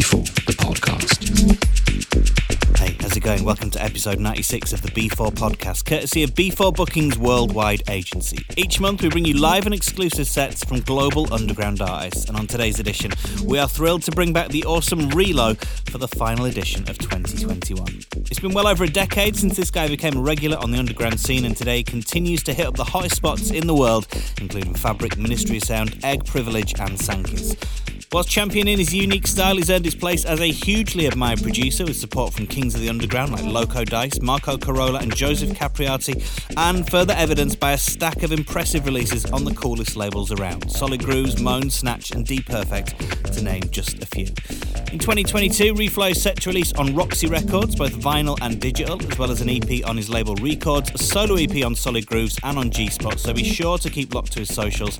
B4, the podcast. Hey, how's it going? Welcome to episode 96 of the B4 podcast, courtesy of B4 Bookings Worldwide Agency. Each month, we bring you live and exclusive sets from global underground artists. And on today's edition, we are thrilled to bring back the awesome Reelow for the final edition of 2021. It's been well over a decade since this guy became a regular on the underground scene, and today continues to hit up the hottest spots in the world, including Fabric, Ministry of Sound, Egg Privilege, and Sankey's. Whilst championing his unique style, he's earned his place as a hugely admired producer with support from kings of the underground like Loco Dice, Marco Carola, and Joseph Capriati, and further evidenced by a stack of impressive releases on the coolest labels around Solid Grooves, Moan, Snatch, and Deeperfect, to name just a few. In 2022, Reelow is set to release on Roxy Reecords, both vinyl and digital, as well as an EP on his label Records, a solo EP on Solid Grooves, and on G Spot, so be sure to keep locked to his socials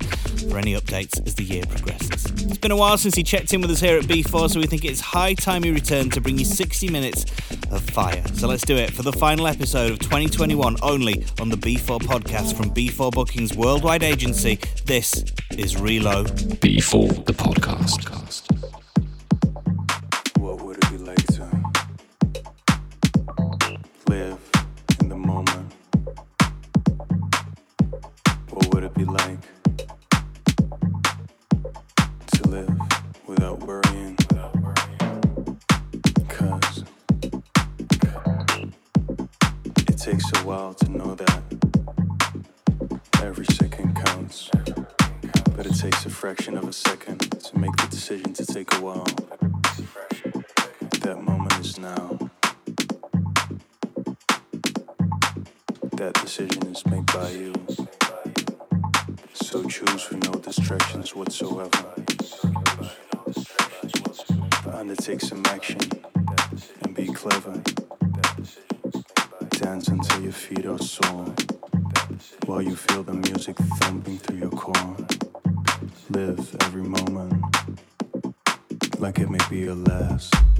for any updates as the year progresses. It's been a while since he checked in with us here at B4, so we think it's high time he returned to bring you 60 minutes of fire. So let's do it for the final episode of 2021 only on the B4 podcast from B4 Bookings Worldwide Agency. This is Reelow. B4, the podcast. Takes a while to know that every second counts. But it takes a fraction of a second to make the decision to take a while. That moment is now. That decision is made by you. So choose with no distractions whatsoever. Undertake some action and be clever. Dance until your feet are sore. While you feel the music thumping through your core. Live every moment like it may be your last.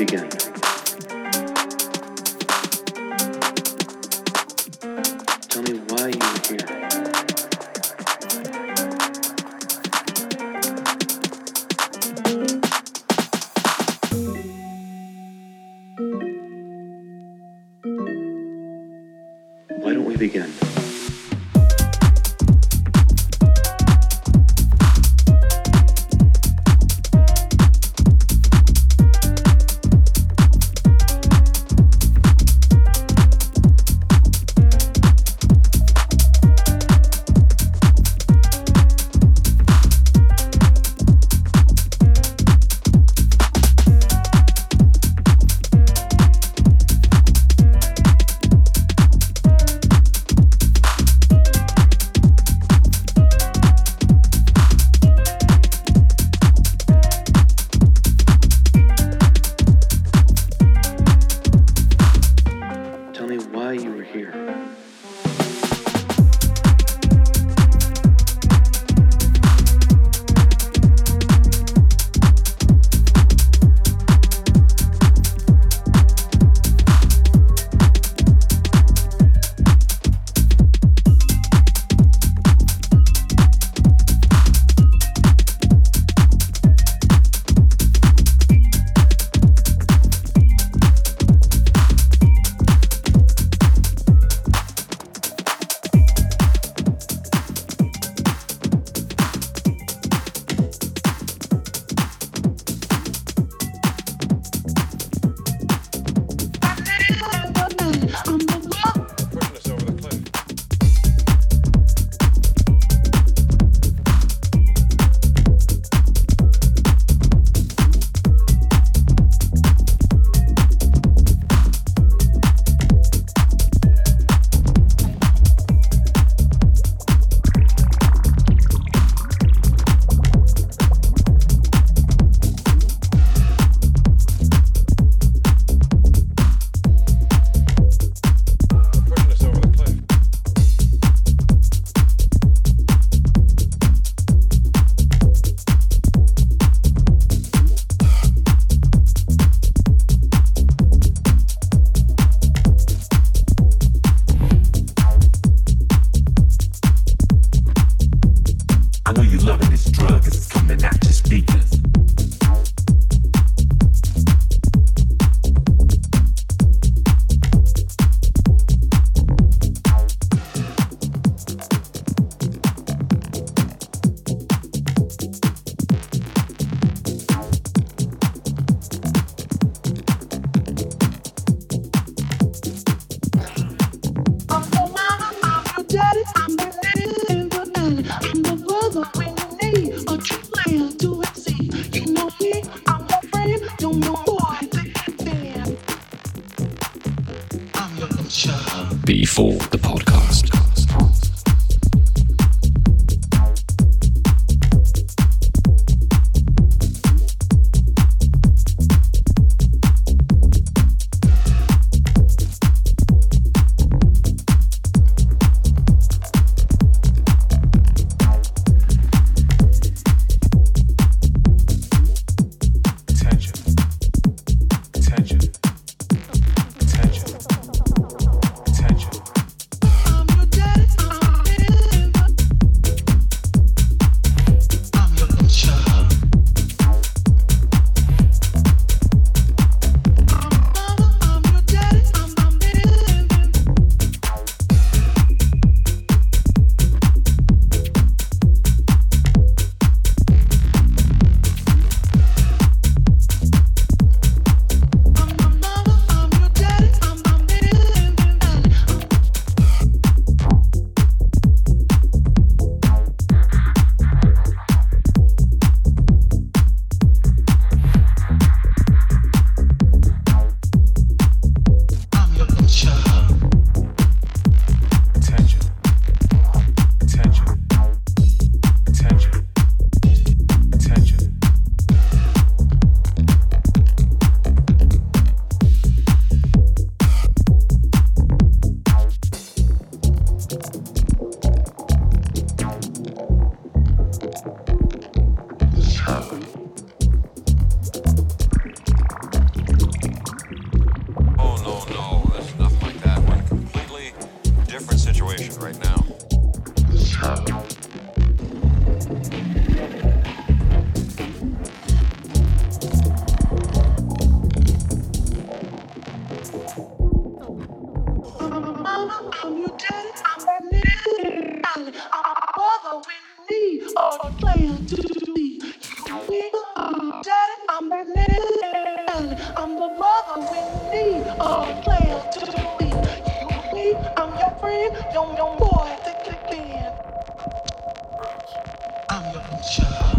Begin? I'm your child.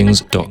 b4bookings.com.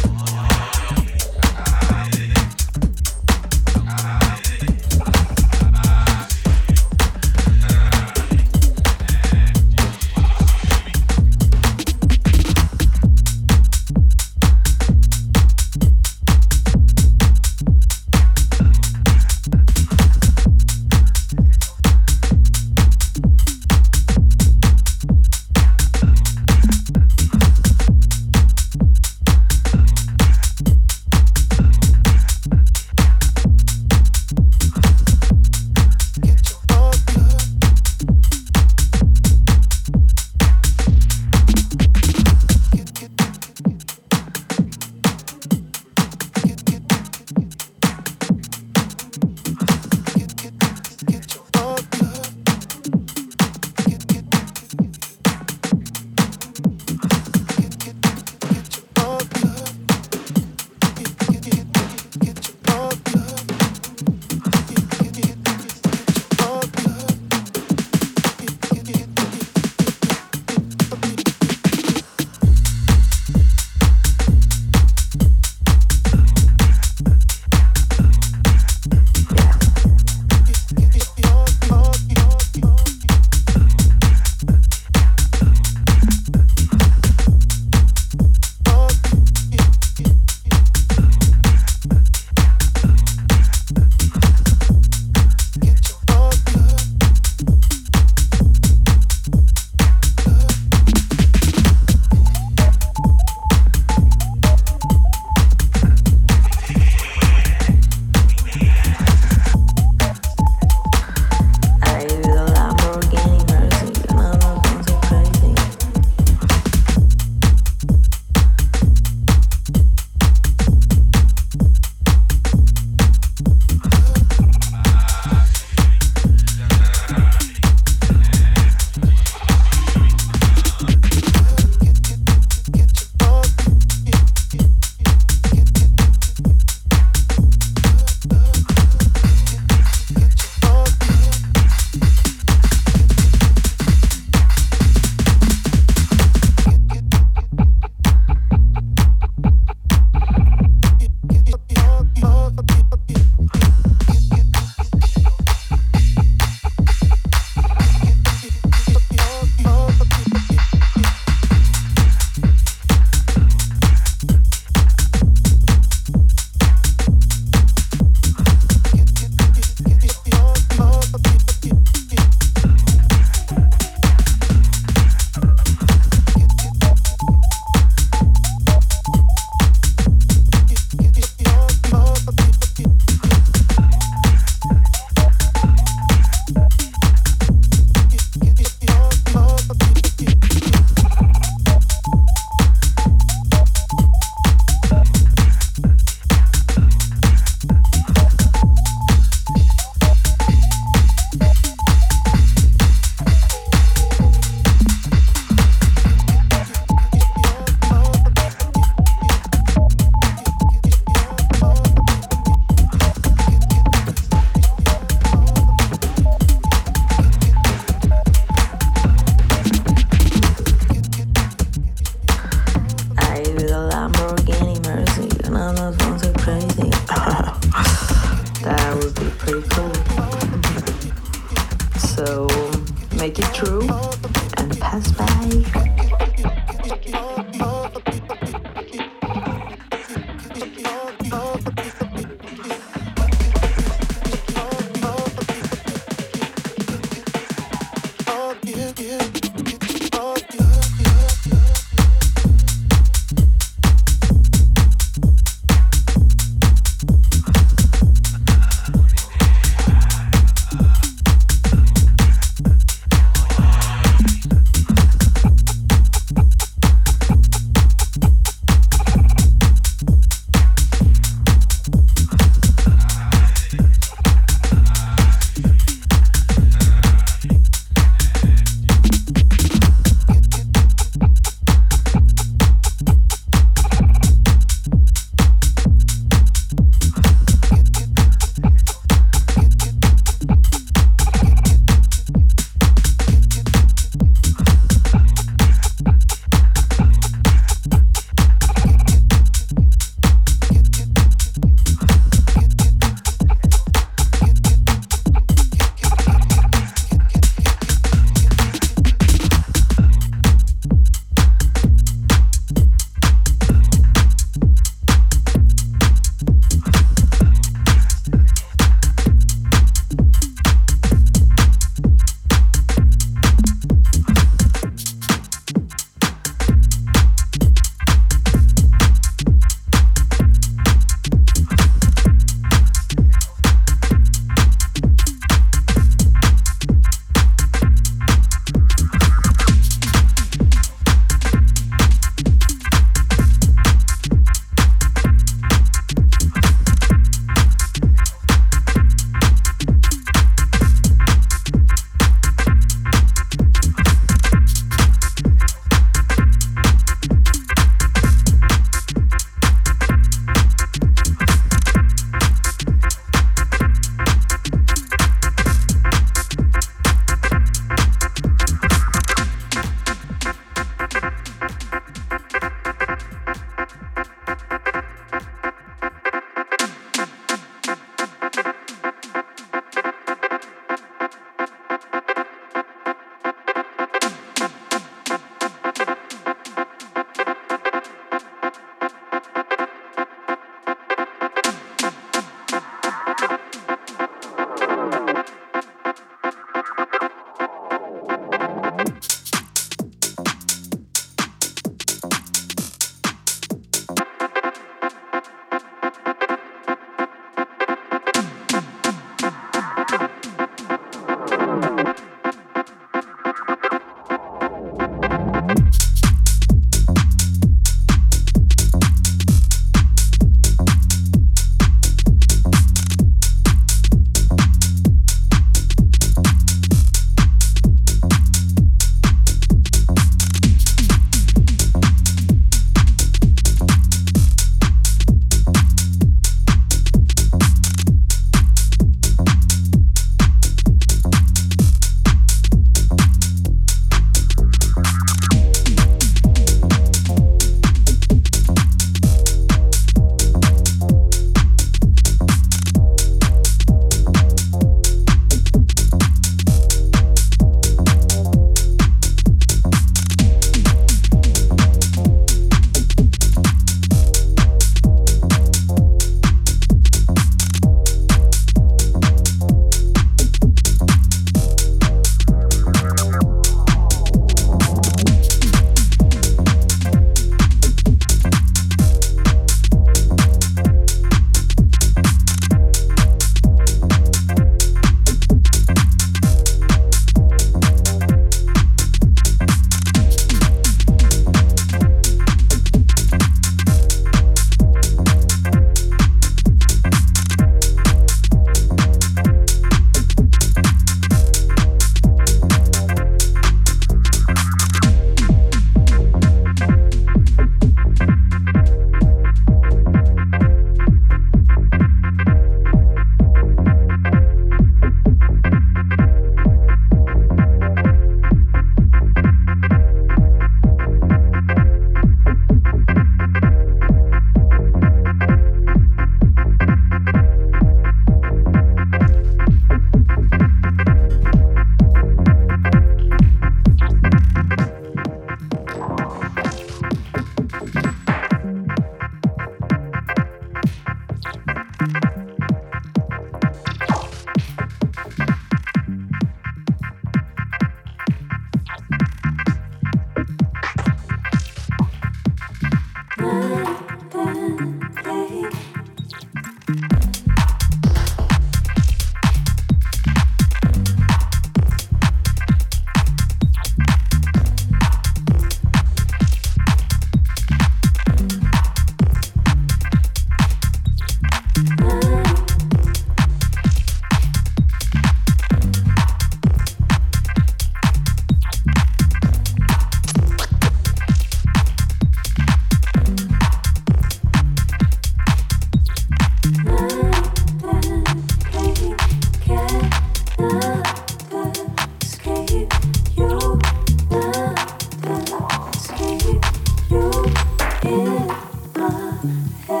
my.